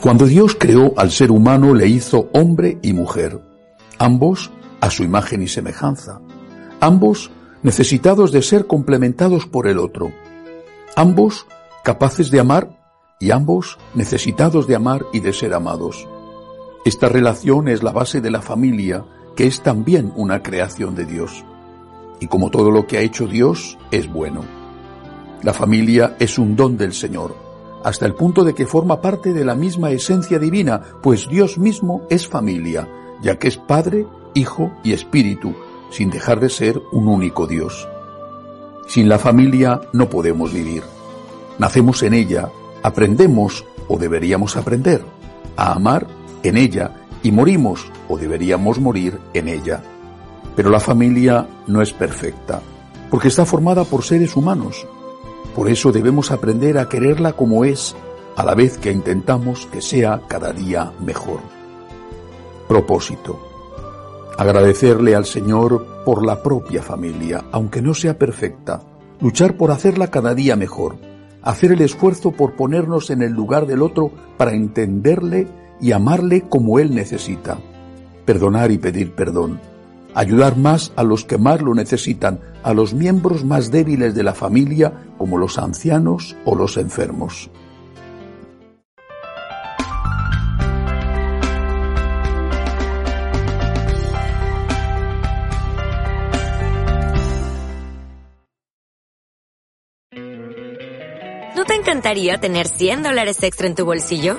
Cuando Dios creó al ser humano le hizo hombre y mujer, ambos a su imagen y semejanza, ambos necesitados de ser complementados por el otro, ambos capaces de amar y ambos necesitados de amar y de ser amados. Esta relación es la base de la familia, que es también una creación de Dios. Y como todo lo que ha hecho Dios, es bueno. La familia es un don del Señor hasta el punto de que forma parte de la misma esencia divina, pues Dios mismo es familia, ya que es Padre, Hijo y Espíritu, sin dejar de ser un único Dios. Sin la familia no podemos vivir. Nacemos en ella, aprendemos, o deberíamos aprender, a amar en ella y morimos, o deberíamos morir en ella. Pero la familia no es perfecta, porque está formada por seres humanos, por eso debemos aprender a quererla como es, a la vez que intentamos que sea cada día mejor. Propósito. Agradecerle al Señor por la propia familia, aunque no sea perfecta. Luchar por hacerla cada día mejor. Hacer el esfuerzo por ponernos en el lugar del otro para entenderle y amarle como él necesita. Perdonar y pedir perdón ayudar más a los que más lo necesitan, a los miembros más débiles de la familia, como los ancianos o los enfermos. ¿No te encantaría tener 100 dólares extra en tu bolsillo?